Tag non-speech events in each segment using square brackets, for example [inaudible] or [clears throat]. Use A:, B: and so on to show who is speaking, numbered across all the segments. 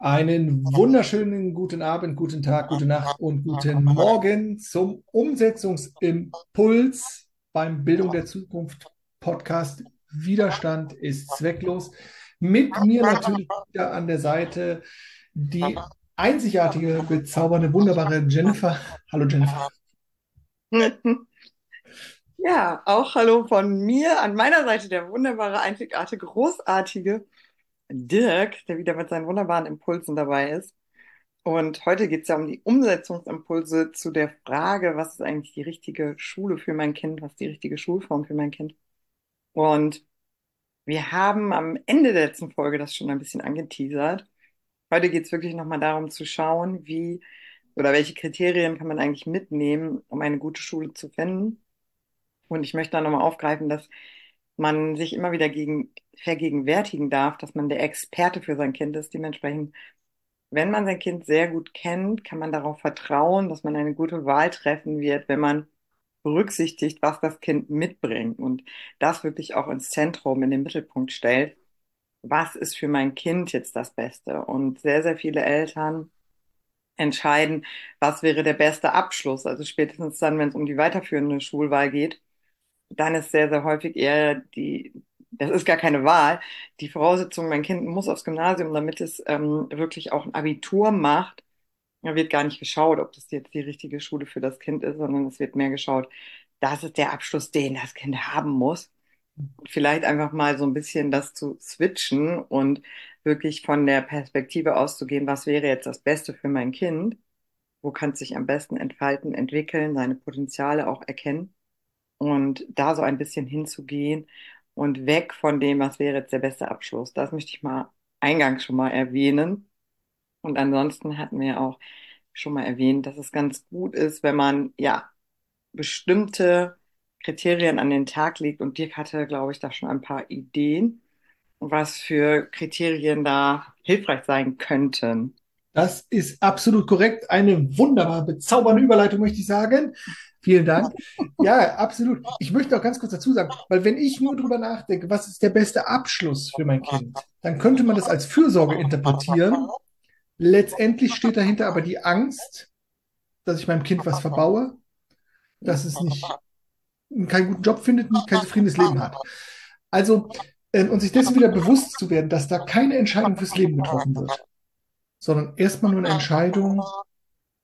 A: Einen wunderschönen guten Abend, guten Tag, gute Nacht und guten Morgen zum Umsetzungsimpuls beim Bildung der Zukunft Podcast. Widerstand ist zwecklos. Mit mir natürlich wieder an der Seite die einzigartige, bezaubernde, wunderbare Jennifer. Hallo Jennifer. [laughs]
B: Ja, auch hallo von mir. An meiner Seite der wunderbare, einzigartige, großartige Dirk, der wieder mit seinen wunderbaren Impulsen dabei ist. Und heute geht es ja um die Umsetzungsimpulse zu der Frage, was ist eigentlich die richtige Schule für mein Kind, was ist die richtige Schulform für mein Kind. Und wir haben am Ende der letzten Folge das schon ein bisschen angeteasert. Heute geht es wirklich nochmal darum zu schauen, wie oder welche Kriterien kann man eigentlich mitnehmen, um eine gute Schule zu finden. Und ich möchte da nochmal aufgreifen, dass man sich immer wieder gegen, vergegenwärtigen darf, dass man der Experte für sein Kind ist. Dementsprechend, wenn man sein Kind sehr gut kennt, kann man darauf vertrauen, dass man eine gute Wahl treffen wird, wenn man berücksichtigt, was das Kind mitbringt und das wirklich auch ins Zentrum, in den Mittelpunkt stellt. Was ist für mein Kind jetzt das Beste? Und sehr, sehr viele Eltern entscheiden, was wäre der beste Abschluss. Also spätestens dann, wenn es um die weiterführende Schulwahl geht, dann ist sehr, sehr häufig eher die, das ist gar keine Wahl, die Voraussetzung, mein Kind muss aufs Gymnasium, damit es ähm, wirklich auch ein Abitur macht. Da wird gar nicht geschaut, ob das jetzt die richtige Schule für das Kind ist, sondern es wird mehr geschaut, das ist der Abschluss, den das Kind haben muss. Vielleicht einfach mal so ein bisschen das zu switchen und wirklich von der Perspektive auszugehen, was wäre jetzt das Beste für mein Kind? Wo kann es sich am besten entfalten, entwickeln, seine Potenziale auch erkennen? Und da so ein bisschen hinzugehen und weg von dem, was wäre jetzt der beste Abschluss. Das möchte ich mal eingangs schon mal erwähnen. Und ansonsten hatten wir auch schon mal erwähnt, dass es ganz gut ist, wenn man ja bestimmte Kriterien an den Tag legt. Und Dirk hatte, glaube ich, da schon ein paar Ideen, was für Kriterien da hilfreich sein könnten.
A: Das ist absolut korrekt. Eine wunderbar bezaubernde Überleitung, möchte ich sagen. Vielen Dank. [laughs] Ja, absolut. Ich möchte auch ganz kurz dazu sagen, weil wenn ich nur drüber nachdenke, was ist der beste Abschluss für mein Kind, dann könnte man das als Fürsorge interpretieren. Letztendlich steht dahinter aber die Angst, dass ich meinem Kind was verbaue, dass es nicht keinen guten Job findet, nicht kein zufriedenes Leben hat. Also, äh, und sich dessen wieder bewusst zu werden, dass da keine Entscheidung fürs Leben getroffen wird, sondern erstmal nur eine Entscheidung,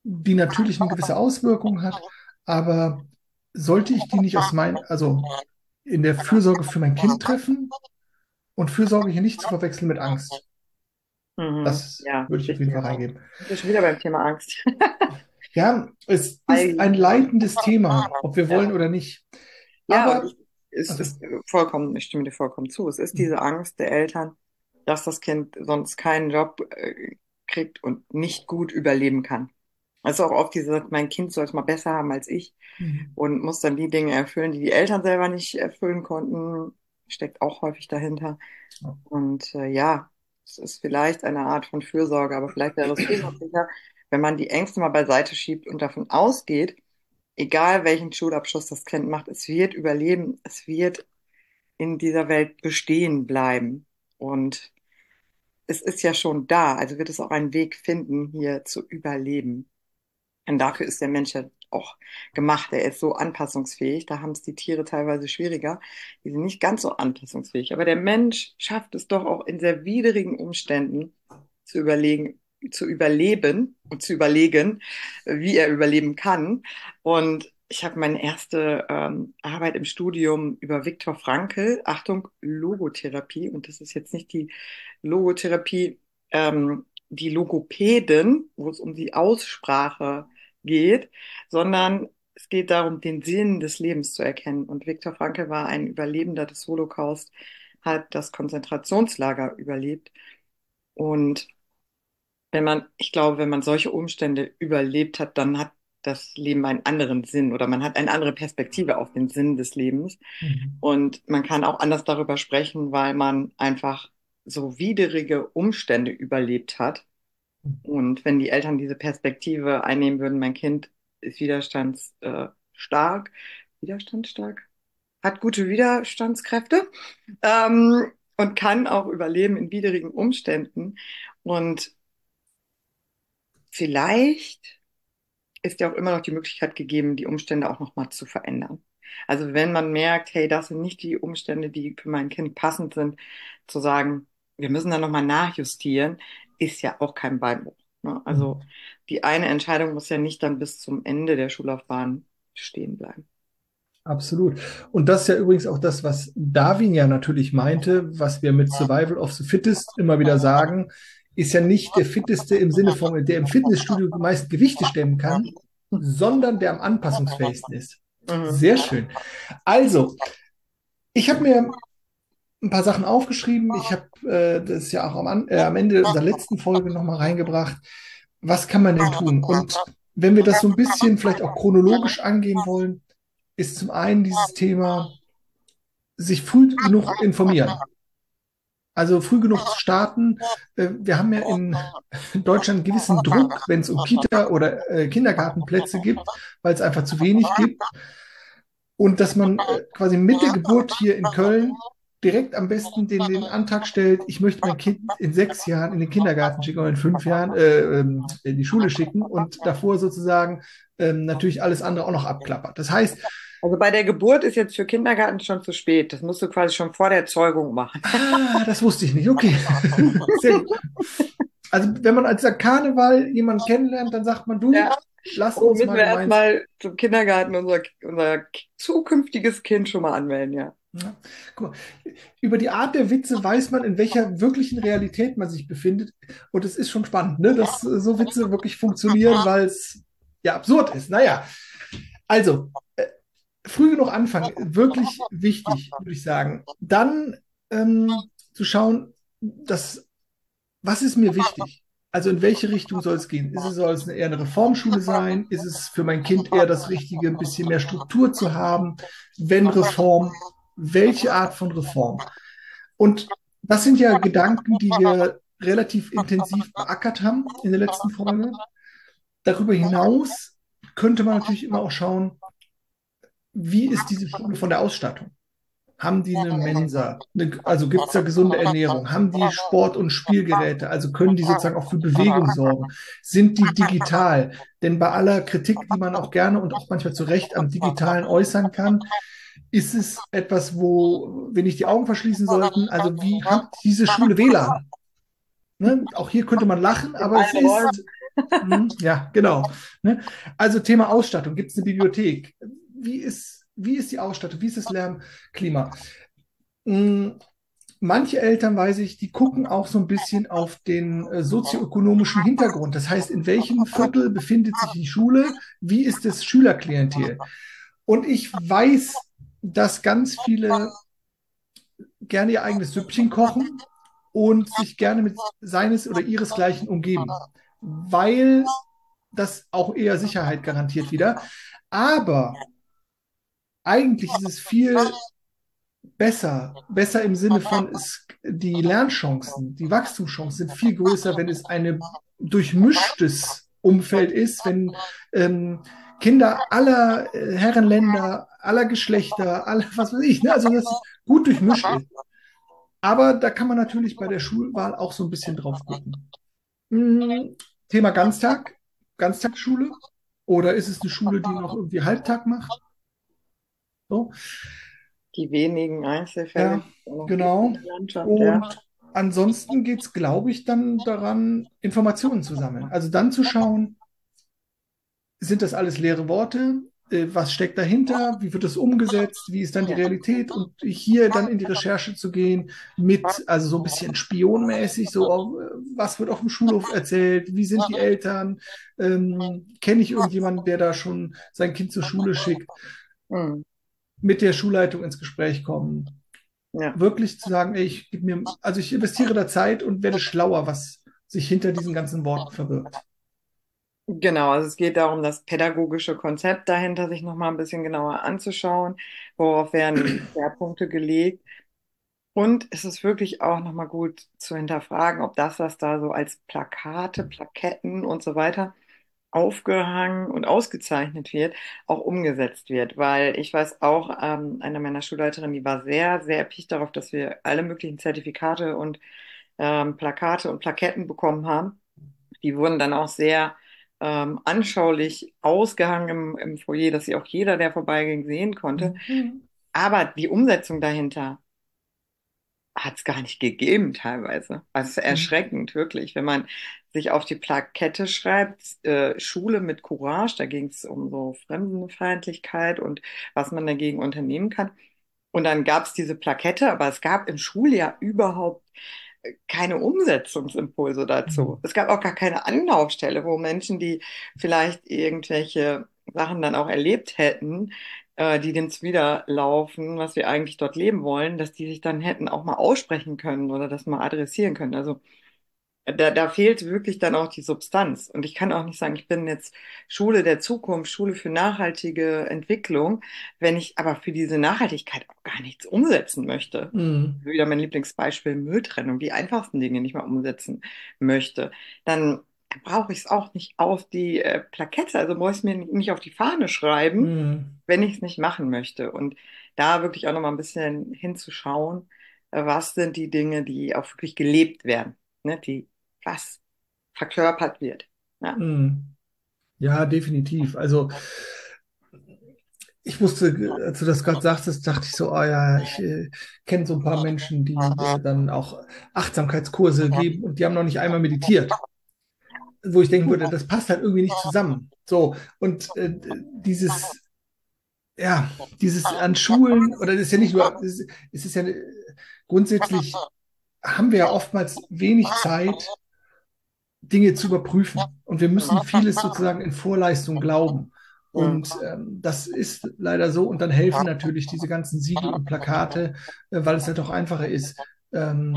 A: die natürlich eine gewisse Auswirkung hat, aber sollte ich die nicht aus mein, also in der Fürsorge für mein Kind treffen und Fürsorge hier nicht zu verwechseln mit Angst?
B: Mhm.
A: Das
B: Ja,
A: würde ich auf jeden Fall reingeben.
B: wir sind schon wieder beim Thema Angst. [laughs]
A: Ja, es ist ein leitendes Thema, ob wir wollen oder nicht.
B: Ja,
A: Aber,
B: es
A: also,
B: ist vollkommen, ich stimme dir vollkommen zu. Es ist diese Angst der Eltern, dass das Kind sonst keinen Job äh, kriegt und nicht gut überleben kann. Also auch oft diese, mein Kind soll es mal besser haben als ich
A: mhm.
B: und muss dann die Dinge erfüllen, die die Eltern selber nicht erfüllen konnten, steckt auch häufig dahinter.
A: Ja.
B: Und äh, ja, es ist vielleicht eine Art von Fürsorge, aber vielleicht wäre es hilfreicher, wenn man die Ängste mal beiseite schiebt und davon ausgeht, egal welchen Schulabschluss das Kind macht, es wird überleben, es wird in dieser Welt bestehen bleiben. Und es ist ja schon da, also wird es auch einen Weg finden, hier zu überleben. Und dafür ist der Mensch ja auch gemacht. Er ist so anpassungsfähig. Da haben es die Tiere teilweise schwieriger. Die sind nicht ganz so anpassungsfähig. Aber der Mensch schafft es doch auch in sehr widrigen Umständen zu überlegen, zu überleben und zu überlegen, wie er überleben kann. Und ich habe meine erste ähm, Arbeit im Studium über Viktor Frankl, Achtung, Logotherapie. Und das ist jetzt nicht die Logotherapie, ähm, die Logopäden, wo es um die Aussprache geht, sondern es geht darum, den Sinn des Lebens zu erkennen. Und Viktor Frankl war ein Überlebender des Holocaust, hat das Konzentrationslager überlebt. Und wenn man, ich glaube, wenn man solche Umstände überlebt hat, dann hat das Leben einen anderen Sinn oder man hat eine andere Perspektive auf den Sinn des Lebens.
A: Mhm.
B: Und man kann auch anders darüber sprechen, weil man einfach so widrige Umstände überlebt hat. Und wenn die Eltern diese Perspektive einnehmen würden, mein Kind ist widerstandsstark, widerstandsstark, hat gute Widerstandskräfte ähm, und kann auch überleben in widrigen Umständen. Und vielleicht ist ja auch immer noch die Möglichkeit gegeben, die Umstände auch nochmal zu verändern. Also wenn man merkt, hey, das sind nicht die Umstände, die für mein Kind passend sind, zu sagen, wir müssen da nochmal nachjustieren, ist ja auch kein Beinbruch. Ne? Also
A: Mhm.
B: die eine Entscheidung muss ja nicht dann bis zum Ende der Schullaufbahn stehen bleiben.
A: Absolut. Und das ist ja übrigens auch das, was Darwin ja natürlich meinte, was wir mit Survival of the Fittest immer wieder sagen, ist ja nicht der Fitteste im Sinne von, der im Fitnessstudio die meisten Gewichte stemmen kann, sondern der am anpassungsfähigsten ist.
B: Mhm.
A: Sehr schön. Also, ich habe mir ein paar Sachen aufgeschrieben. Ich habe äh, das ja auch am, äh, am Ende unserer letzten Folge nochmal reingebracht. Was kann man denn tun? Und wenn wir das so ein bisschen vielleicht auch chronologisch angehen wollen, ist zum einen dieses Thema, sich früh genug informieren. Also früh genug zu starten. Äh, Wir haben ja in Deutschland einen gewissen Druck, wenn es um Kita- oder äh, Kindergartenplätze gibt, weil es einfach zu wenig gibt. Und dass man äh, quasi mit der Geburt hier in Köln direkt am besten den, den Antrag stellt, ich möchte mein Kind in sechs Jahren in den Kindergarten schicken oder in fünf Jahren äh, ähm, in die Schule schicken und davor sozusagen ähm, natürlich alles andere auch noch abklappert. Das heißt,
B: Also bei der Geburt ist jetzt für Kindergarten schon zu spät. Das musst du quasi schon vor der Zeugung machen.
A: ah, das wusste ich nicht. Okay, [laughs] sehr gut. Also wenn man als Karneval jemanden kennenlernt, dann sagt man, du,
B: Ja.
A: lass
B: Oh,
A: uns
B: müssen
A: mal
B: wir erstmal zum Kindergarten unser, unser zukünftiges Kind schon mal anmelden, ja.
A: Ja. Guck mal, über die Art der Witze weiß man, in welcher wirklichen Realität man sich befindet. Und es ist schon spannend, ne, dass so Witze wirklich funktionieren, weil es ja absurd ist. Naja, also äh, früh genug anfangen, wirklich wichtig, würde ich sagen. Dann ähm, zu schauen, dass, was ist mir wichtig? Also in welche Richtung soll es gehen? Ist es, soll es eher eine Reformschule sein? Ist es für mein Kind eher das Richtige, ein bisschen mehr Struktur zu haben? Wenn Reform, welche Art von Reform? Und das sind ja Gedanken, die wir relativ intensiv beackert haben in der letzten Folge. Darüber hinaus könnte man natürlich immer auch schauen, wie ist diese Schule von der Ausstattung? Haben die eine Mensa? Eine, also gibt es da gesunde Ernährung? Haben die Sport- und Spielgeräte? Also können die sozusagen auch für Bewegung sorgen? Sind die digital? Denn bei aller Kritik, die man auch gerne und auch manchmal zu Recht am Digitalen äußern kann, ist es etwas, wo wir nicht die Augen verschließen sollten. Also wie hat diese Schule WLAN? Ne? Auch hier könnte man lachen, aber es ist, hm, ja, genau. Ne? Also Thema Ausstattung. Gibt es eine Bibliothek? Wie ist, wie ist die Ausstattung? Wie ist das Lernklima? Hm, Manche Eltern, weiß ich, die gucken auch so ein bisschen auf den äh, sozioökonomischen Hintergrund. Das heißt, in welchem Viertel befindet sich die Schule? Wie ist das Schülerklientel? Und ich weiß, dass ganz viele gerne ihr eigenes Süppchen kochen und sich gerne mit seines oder ihresgleichen umgeben, weil das auch eher Sicherheit garantiert wieder. Aber eigentlich ist es viel besser, besser im Sinne von, es, die Lernchancen, die Wachstumschancen sind viel größer, wenn es ein durchmischtes Umfeld ist, wenn ähm, Kinder aller äh, Herrenländer, aller Geschlechter, aller, was weiß ich, ne? also das gut durchmischt ist. Aber da kann man natürlich bei der Schulwahl auch so ein bisschen drauf gucken. Hm, Thema Ganztag, Ganztagsschule. Oder ist es eine Schule, die noch irgendwie Halbtag macht? So.
B: Die wenigen Einzelfälle,
A: Ja, genau.
B: Landschaft, ja.
A: Und ansonsten geht es, glaube ich, dann daran, Informationen zu sammeln. Also dann zu schauen, sind das alles leere Worte? Äh, Was steckt dahinter? Wie wird das umgesetzt? Wie ist dann die Realität? Und hier dann in die Recherche zu gehen mit, also so ein bisschen spionmäßig, so, äh, was wird auf dem Schulhof erzählt? Wie sind die Eltern? Ähm, kenne ich irgendjemanden, der da schon sein Kind zur Schule schickt?
B: Hm,
A: Mit der Schulleitung ins Gespräch kommen.
B: ja.
A: Wirklich zu sagen, ey, ich gebe mir, also ich investiere da Zeit und werde schlauer, was sich hinter diesen ganzen Worten verbirgt.
B: Genau, also es geht darum, das pädagogische Konzept dahinter sich nochmal ein bisschen genauer anzuschauen, worauf werden die [clears throat] Schwerpunkte gelegt. Und es ist wirklich auch nochmal gut zu hinterfragen, ob das, was da so als Plakate, Plaketten und so weiter aufgehangen und ausgezeichnet wird, auch umgesetzt wird. Weil ich weiß auch, ähm, eine meiner Schulleiterinnen, die war sehr, sehr erpicht darauf, dass wir alle möglichen Zertifikate und ähm, Plakate und Plaketten bekommen haben. Die wurden dann auch sehr ähm, anschaulich ausgehangen im, im Foyer, dass sie auch jeder, der vorbeiging, sehen konnte.
A: Mhm.
B: Aber die Umsetzung dahinter hat es gar nicht gegeben teilweise. Also
A: Mhm.
B: erschreckend, wirklich. Wenn man sich auf die Plakette schreibt, äh, Schule mit Courage, da ging es um so Fremdenfeindlichkeit und was man dagegen unternehmen kann. Und dann gab es diese Plakette, aber es gab im Schuljahr überhaupt keine Umsetzungsimpulse dazu.
A: Mhm.
B: Es gab auch gar keine Anlaufstelle, wo Menschen, die vielleicht irgendwelche Sachen dann auch erlebt hätten, äh, die dem zuwiderlaufen, was wir eigentlich dort leben wollen, dass die sich dann hätten auch mal aussprechen können oder das mal adressieren können. Also da, da fehlt wirklich dann auch die Substanz. Und ich kann auch nicht sagen, ich bin jetzt Schule der Zukunft, Schule für nachhaltige Entwicklung, wenn ich aber für diese Nachhaltigkeit auch gar nichts umsetzen möchte.
A: Mhm.
B: Wieder mein Lieblingsbeispiel Mülltrennung, die einfachsten Dinge nicht mal umsetzen möchte. Dann brauche ich es auch nicht auf die äh, Plakette, also muss ich mir nicht auf die Fahne schreiben,
A: Mhm.
B: wenn ich es nicht machen möchte. Und da wirklich auch noch mal ein bisschen hinzuschauen, äh, was sind die Dinge, die auch wirklich gelebt werden, ne? Die was verkörpert wird. Ja.
A: Mhm. Ja, definitiv. Also ich wusste, als du das gerade sagtest, dachte ich so, ah ja, ich äh, kenne so ein paar Menschen, die äh, dann auch Achtsamkeitskurse geben und die haben noch nicht einmal meditiert. Wo ich denken würde, das passt halt irgendwie nicht zusammen. So, und äh, dieses, ja, dieses an Schulen, oder das ist ja nicht nur, es ist, ist ja grundsätzlich, haben wir ja oftmals wenig Zeit, Dinge zu überprüfen. Und wir müssen vieles sozusagen in Vorleistung glauben. Und ähm, das ist leider so. Und dann helfen natürlich diese ganzen Siegel und Plakate, äh, weil es halt auch einfacher ist. Ähm,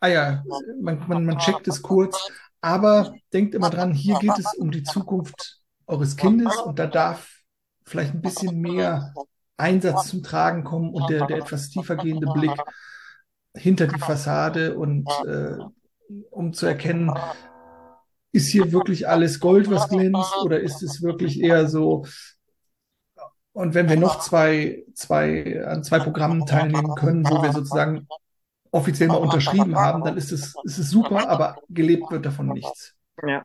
A: ah ja, man, man, man checkt es kurz, aber denkt immer dran, hier geht es um die Zukunft eures Kindes. Und da darf vielleicht ein bisschen mehr Einsatz zum Tragen kommen und der, der etwas tiefer gehende Blick hinter die Fassade und äh, um zu erkennen, ist hier wirklich alles Gold, was glänzt, oder ist es wirklich eher so, und wenn wir noch zwei, zwei, an zwei Programmen teilnehmen können, wo wir sozusagen offiziell mal unterschrieben haben, dann ist es, ist es super, aber gelebt wird davon nichts.
B: Ja.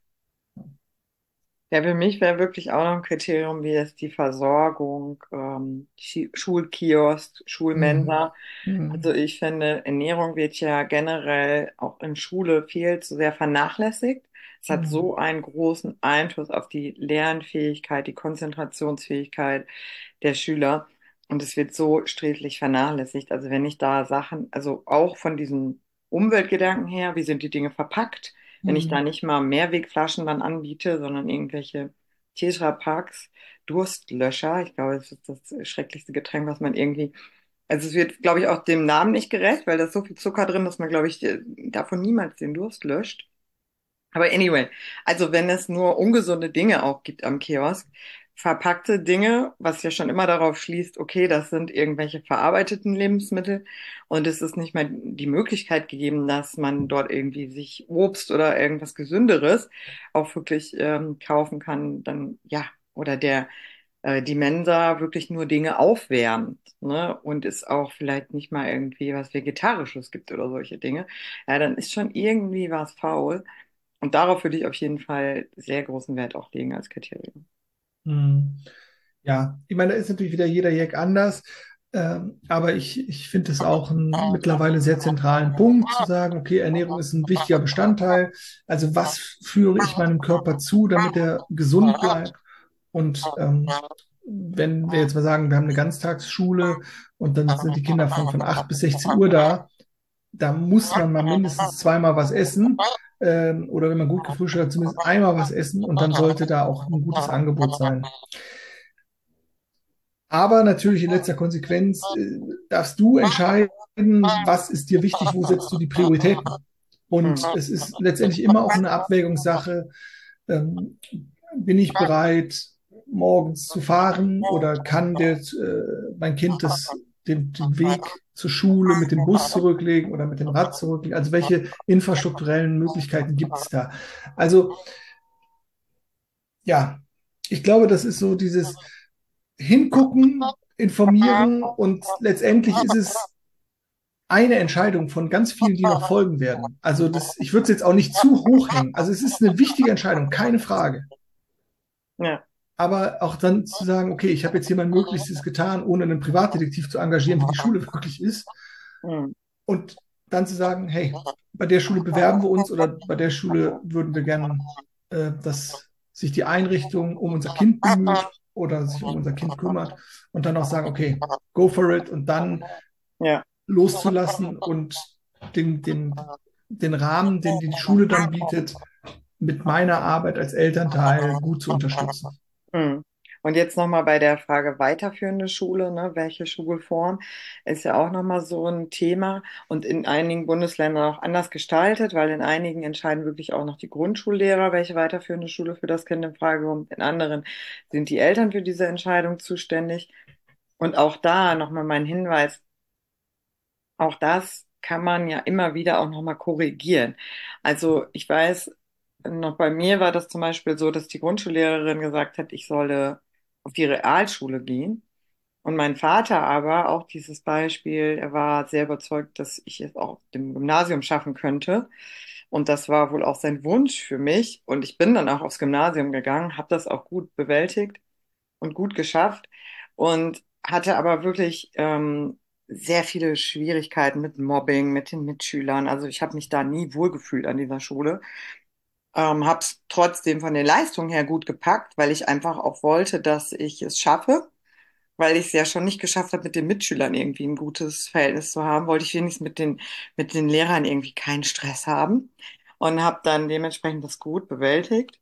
B: Ja, für mich wäre wirklich auch noch ein Kriterium, wie ist die Versorgung, ähm, Schulkiosk, Schulmensa. Also
A: hm,
B: ich finde, Ernährung wird ja generell auch in Schule viel zu sehr vernachlässigt. Es hat
A: hm,
B: so einen großen Einfluss auf die Lernfähigkeit, die Konzentrationsfähigkeit der Schüler und es wird so sträflich vernachlässigt. Also wenn ich da Sachen, also auch von diesem Umweltgedanken her, wie sind die Dinge verpackt? Wenn ich da
A: hm,
B: nicht mal Mehrwegflaschen dann anbiete, sondern irgendwelche Tetra Paks, Durstlöscher. Ich glaube, das ist das schrecklichste Getränk, was man irgendwie also es wird, glaube ich, auch dem Namen nicht gerecht, weil da ist so viel Zucker drin, dass man, glaube ich, davon niemals den Durst löscht. Aber anyway, also wenn es nur ungesunde Dinge auch gibt am Kiosk, verpackte Dinge, was ja schon immer darauf schließt, okay, das sind irgendwelche verarbeiteten Lebensmittel und es ist nicht mehr die Möglichkeit gegeben, dass man dort irgendwie sich Obst oder irgendwas Gesünderes auch wirklich ähm, kaufen kann, dann ja, oder der äh, die Mensa wirklich nur Dinge aufwärmt, ne, und es auch vielleicht nicht mal irgendwie was Vegetarisches gibt oder solche Dinge, ja, dann ist schon irgendwie was faul. Und darauf würde ich auf jeden Fall sehr großen Wert auch legen als Kriterium.
A: hm. Ja, ich meine, da ist natürlich wieder jeder Jack anders, ähm, aber ich, ich finde es auch einen mittlerweile sehr zentralen Punkt zu sagen, okay, Ernährung ist ein wichtiger Bestandteil. Also was führe ich meinem Körper zu, damit er gesund bleibt? Und ähm, wenn wir jetzt mal sagen, wir haben eine Ganztagsschule und dann sind die Kinder von, von 8 bis 16 Uhr da, da muss man mal mindestens zweimal was essen. Ähm, oder wenn man gut gefrühstückt hat, zumindest einmal was essen und dann sollte da auch ein gutes Angebot sein. Aber natürlich in letzter Konsequenz äh, darfst du entscheiden, was ist dir wichtig, wo setzt du die Prioritäten. Und es ist letztendlich immer auch eine Abwägungssache. Ähm, bin ich bereit, morgens zu fahren oder kann der, äh, mein Kind das, den, den Weg zur Schule mit dem Bus zurücklegen oder mit dem Rad zurücklegen? Also welche infrastrukturellen Möglichkeiten gibt es da? Also ja, ich glaube, das ist so dieses Hingucken, informieren und letztendlich ist es eine Entscheidung von ganz vielen, die noch folgen werden. Also das, ich würde es jetzt auch nicht zu hoch hängen. Also es ist eine wichtige Entscheidung, keine Frage.
B: Ja.
A: Aber auch dann zu sagen, okay, ich habe jetzt hier mein Möglichstes getan, ohne einen Privatdetektiv zu engagieren, wie die Schule wirklich ist.
B: Mhm.
A: Und dann zu sagen, hey, bei der Schule bewerben wir uns oder bei der Schule würden wir gerne, äh, dass sich die Einrichtung um unser Kind bemüht oder sich um unser Kind kümmert und dann auch sagen, okay, go for it und dann
B: Ja.
A: loszulassen und den, den, den Rahmen, den die Schule dann bietet, mit meiner Arbeit als Elternteil gut zu unterstützen.
B: Mhm. Und jetzt nochmal bei der Frage weiterführende Schule, ne, welche Schulform, ist ja auch nochmal so ein Thema und in einigen Bundesländern auch anders gestaltet, weil in einigen entscheiden wirklich auch noch die Grundschullehrer, welche weiterführende Schule für das Kind in Frage kommt. In anderen sind die Eltern für diese Entscheidung zuständig. Und auch da nochmal mein Hinweis, auch das kann man ja immer wieder auch nochmal korrigieren. Also ich weiß, noch bei mir war das zum Beispiel so, dass die Grundschullehrerin gesagt hat, ich solle auf die Realschule gehen. Und mein Vater aber, auch dieses Beispiel, er war sehr überzeugt, dass ich es auch auf dem Gymnasium schaffen könnte. Und das war wohl auch sein Wunsch für mich. Und ich bin dann auch aufs Gymnasium gegangen, habe das auch gut bewältigt und gut geschafft und hatte aber wirklich ähm, sehr viele Schwierigkeiten mit Mobbing, mit den Mitschülern. Also ich habe mich da nie wohlgefühlt an dieser Schule. Ähm, habe es trotzdem von den Leistungen her gut gepackt, weil ich einfach auch wollte, dass ich es schaffe. Weil ich es ja schon nicht geschafft habe, mit den Mitschülern irgendwie ein gutes Verhältnis zu haben, wollte ich wenigstens mit den, mit den Lehrern irgendwie keinen Stress haben und habe dann dementsprechend das gut bewältigt.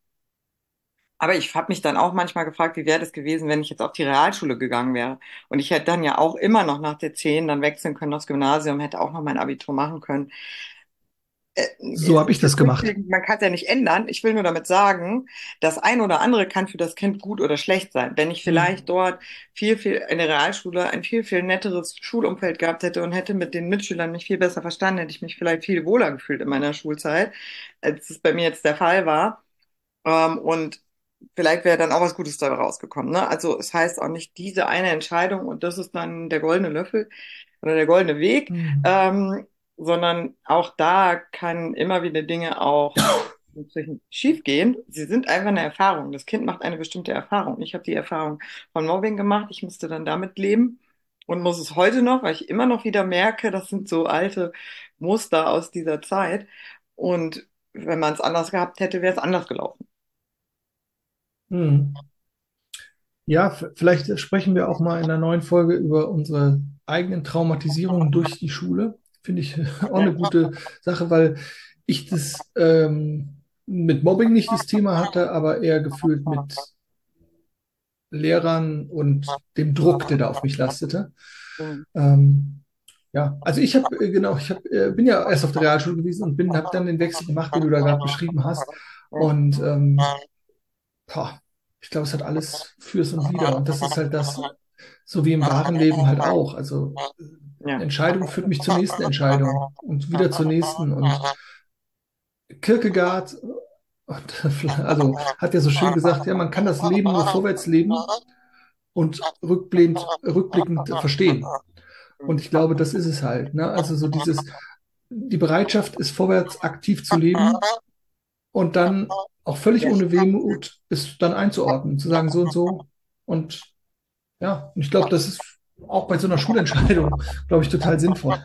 B: Aber ich habe mich dann auch manchmal gefragt, wie wäre das gewesen, wenn ich jetzt auf die Realschule gegangen wäre. Und ich hätte dann ja auch immer noch nach der 10 dann wechseln können aufs Gymnasium, hätte auch noch mein Abitur machen können. Äh,
A: So habe ich das gemacht.
B: Man kann es ja nicht ändern. Ich will nur damit sagen, das ein oder andere kann für das Kind gut oder schlecht sein. Wenn ich vielleicht dort viel, viel in der Realschule ein viel, viel netteres Schulumfeld gehabt hätte und hätte mit den Mitschülern mich viel besser verstanden, hätte ich mich vielleicht viel wohler gefühlt in meiner Schulzeit, als es bei mir jetzt der Fall war. Ähm, und vielleicht wäre dann auch was Gutes dabei rausgekommen. Ne? Also es heißt auch nicht diese eine Entscheidung und das ist dann der goldene Löffel oder der goldene Weg,
A: Hm.
B: ähm, sondern auch da kann immer wieder Dinge auch [laughs] schief gehen. Sie sind einfach eine Erfahrung. Das Kind macht eine bestimmte Erfahrung. Ich habe die Erfahrung von Mobbing gemacht. Ich musste dann damit leben und muss es heute noch, weil ich immer noch wieder merke, das sind so alte Muster aus dieser Zeit. Und wenn man es anders gehabt hätte, wäre es anders gelaufen.
A: Hm. Ja, vielleicht sprechen wir auch mal in einer neuen Folge über unsere eigenen Traumatisierungen durch die Schule. Finde ich [laughs] auch eine gute Sache, weil ich das ähm, mit Mobbing nicht das Thema hatte, aber eher gefühlt mit Lehrern und dem Druck, der da auf mich lastete. Ähm, ja, also ich habe äh, genau, ich hab, äh, bin ja erst auf der Realschule gewesen und bin, habe dann den Wechsel gemacht, den du da gerade beschrieben hast. Und ähm, boah, ich glaube, es hat alles Für's und Wider. Und das ist halt das, so wie im wahren Leben halt auch. Also
B: Ja.
A: Entscheidung führt mich zur nächsten Entscheidung und wieder zur nächsten. Und Kierkegaard, und, [laughs] also hat ja so schön gesagt, ja, man kann das Leben nur vorwärts leben und rückblickend, rückblickend verstehen. Und ich glaube, das ist es halt. Ne? Also so dieses, die Bereitschaft ist vorwärts aktiv zu leben und dann auch völlig ohne Wehmut ist dann einzuordnen, zu sagen so und so. Und ja, ich glaube, das ist auch bei so einer Schulentscheidung, glaube ich, total sinnvoll.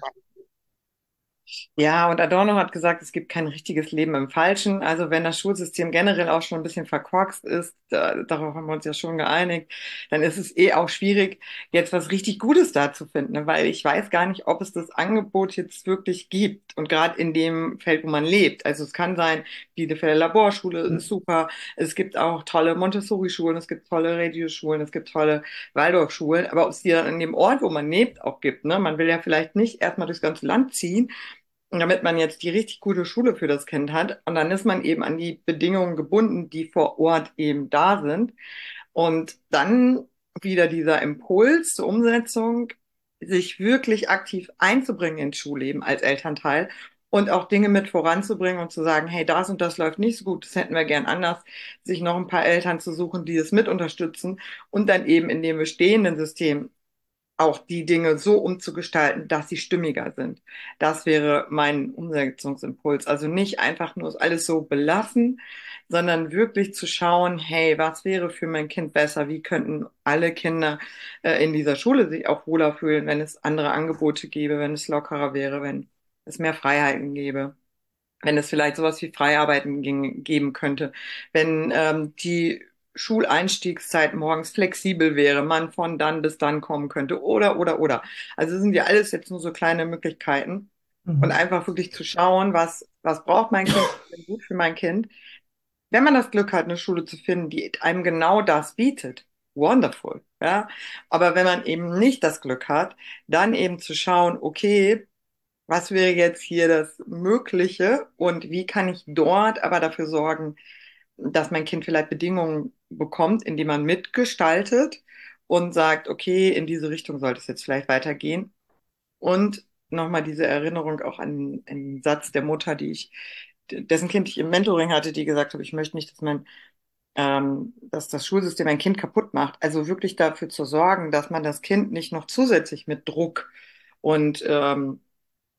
B: Ja, und Adorno hat gesagt, es gibt kein richtiges Leben im Falschen. Also wenn das Schulsystem generell auch schon ein bisschen verkorkst ist, da, darauf haben wir uns ja schon geeinigt, dann ist es eh auch schwierig, jetzt was richtig Gutes da zu finden, ne? weil ich weiß gar nicht, ob es das Angebot jetzt wirklich gibt und gerade in dem Feld, wo man lebt. Also es kann sein, Bielefelder Laborschule ist super, es gibt auch tolle Montessori-Schulen, es gibt tolle Reggio-Schulen, es gibt tolle Waldorf-Schulen, aber ob es die dann in dem Ort, wo man lebt, auch gibt, ne? Man will ja vielleicht nicht erstmal durchs ganze Land ziehen, damit man jetzt die richtig gute Schule für das Kind hat. Und dann ist man eben an die Bedingungen gebunden, die vor Ort eben da sind. Und dann wieder dieser Impuls zur Umsetzung, sich wirklich aktiv einzubringen ins Schulleben als Elternteil und auch Dinge mit voranzubringen und zu sagen, hey, das und das läuft nicht so gut, das hätten wir gern anders, sich noch ein paar Eltern zu suchen, die es mit unterstützen und dann eben in dem bestehenden System auch die Dinge so umzugestalten, dass sie stimmiger sind. Das wäre mein Umsetzungsimpuls. Also nicht einfach nur alles so belassen, sondern wirklich zu schauen, hey, was wäre für mein Kind besser? Wie könnten alle Kinder äh, in dieser Schule sich auch wohler fühlen, wenn es andere Angebote gäbe, wenn es lockerer wäre, wenn es mehr Freiheiten gäbe? Wenn es vielleicht sowas wie Freiarbeiten ging, geben könnte, wenn ähm, die Schuleinstiegszeit morgens flexibel wäre, man von dann bis dann kommen könnte oder, oder, oder. Also sind ja alles jetzt nur so kleine Möglichkeiten. Und
A: Mhm.
B: einfach wirklich zu schauen, was, was braucht mein Kind, was ist gut für mein Kind. Wenn man das Glück hat, eine Schule zu finden, die einem genau das bietet, wonderful, ja. Aber wenn man eben nicht das Glück hat, dann eben zu schauen, okay, was wäre jetzt hier das Mögliche und wie kann ich dort aber dafür sorgen, dass mein Kind vielleicht Bedingungen bekommt, indem man mitgestaltet und sagt, okay, in diese Richtung sollte es jetzt vielleicht weitergehen. Und nochmal diese Erinnerung auch an einen Satz der Mutter, die ich, dessen Kind ich im Mentoring hatte, die gesagt hat, ich möchte nicht, dass mein, ähm, dass das Schulsystem ein Kind kaputt macht. Also wirklich dafür zu sorgen, dass man das Kind nicht noch zusätzlich mit Druck und ähm,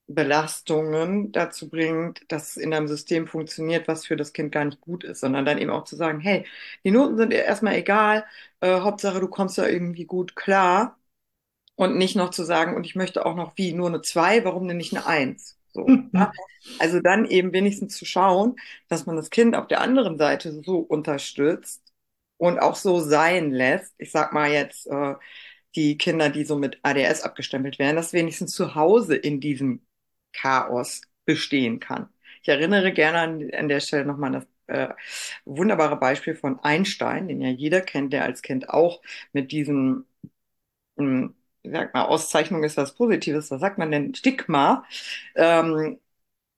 B: Belastungen dazu bringt, dass es in einem System funktioniert, was für das Kind gar nicht gut ist, sondern dann eben auch zu sagen, hey, die Noten sind erstmal egal, äh, Hauptsache du kommst da irgendwie gut klar und nicht noch zu sagen, und ich möchte auch noch wie nur eine zwei, warum denn nicht eine eins? So, [laughs] ja? Also dann eben wenigstens zu schauen, dass man das Kind auf der anderen Seite so unterstützt und auch so sein lässt. Ich sag mal jetzt, äh, die Kinder, die so mit ADS abgestempelt werden, dass wenigstens zu Hause in diesem Chaos bestehen kann. Ich erinnere gerne an, an der Stelle nochmal an das äh, wunderbare Beispiel von Einstein, den ja jeder kennt, der als Kind auch mit diesem, ähm, sag mal, Auszeichnung ist was Positives, was sagt man denn, Stigma, ähm,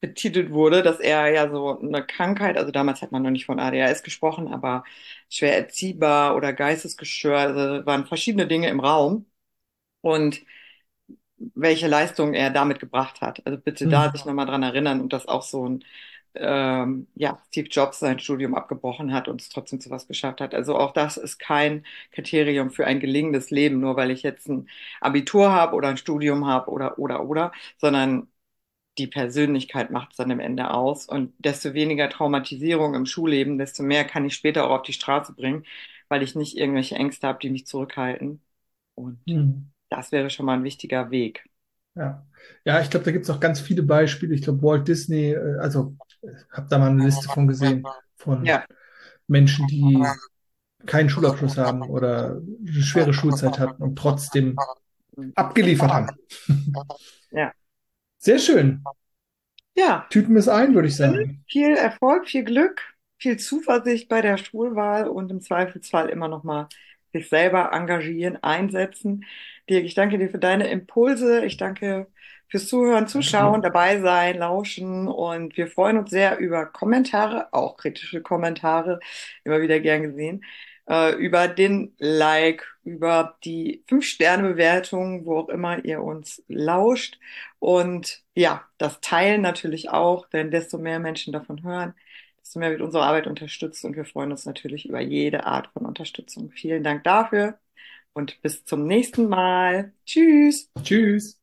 B: betitelt wurde, dass er ja so eine Krankheit, also damals hat man noch nicht von ADHS gesprochen, aber schwer erziehbar oder geistesgestört, also waren verschiedene Dinge im Raum und welche Leistung er damit gebracht hat. Also bitte da
A: Mhm.
B: sich nochmal dran erinnern und dass auch so ein ähm, ja, Steve Jobs sein Studium abgebrochen hat und es trotzdem zu was geschafft hat. Also auch das ist kein Kriterium für ein gelingendes Leben, nur weil ich jetzt ein Abitur habe oder ein Studium habe oder oder oder, sondern die Persönlichkeit macht es dann am Ende aus. Und desto weniger Traumatisierung im Schulleben, desto mehr kann ich später auch auf die Straße bringen, weil ich nicht irgendwelche Ängste habe, die mich zurückhalten. Und
A: Mhm.
B: Das wäre schon mal ein wichtiger Weg.
A: Ja, ja, ich glaube, da gibt es auch ganz viele Beispiele. Ich glaube, Walt Disney, äh, also habe da mal eine Liste von gesehen, von
B: Ja,
A: Menschen, die keinen Schulabschluss haben oder eine schwere Schulzeit hatten und trotzdem abgeliefert haben.
B: ja,
A: Sehr schön.
B: ja.
A: Tüten wir es ein, würde ich sagen.
B: Viel Erfolg, viel Glück, viel Zuversicht bei der Schulwahl und im Zweifelsfall immer noch mal sich selber engagieren, einsetzen. Dirk, ich danke dir für deine Impulse. Ich danke fürs Zuhören, Zuschauen,
A: dir.
B: dabei sein, lauschen und wir freuen uns sehr über Kommentare, auch kritische Kommentare, immer wieder gern gesehen, äh, über den Like, über die Fünf-Sterne-Bewertung, wo auch immer ihr uns lauscht. Und ja, das Teilen natürlich auch, denn desto mehr Menschen davon hören, desto mehr wird unsere Arbeit unterstützt und wir freuen uns natürlich über jede Art von Unterstützung. Vielen Dank dafür und bis zum nächsten Mal. Tschüss.
A: Tschüss.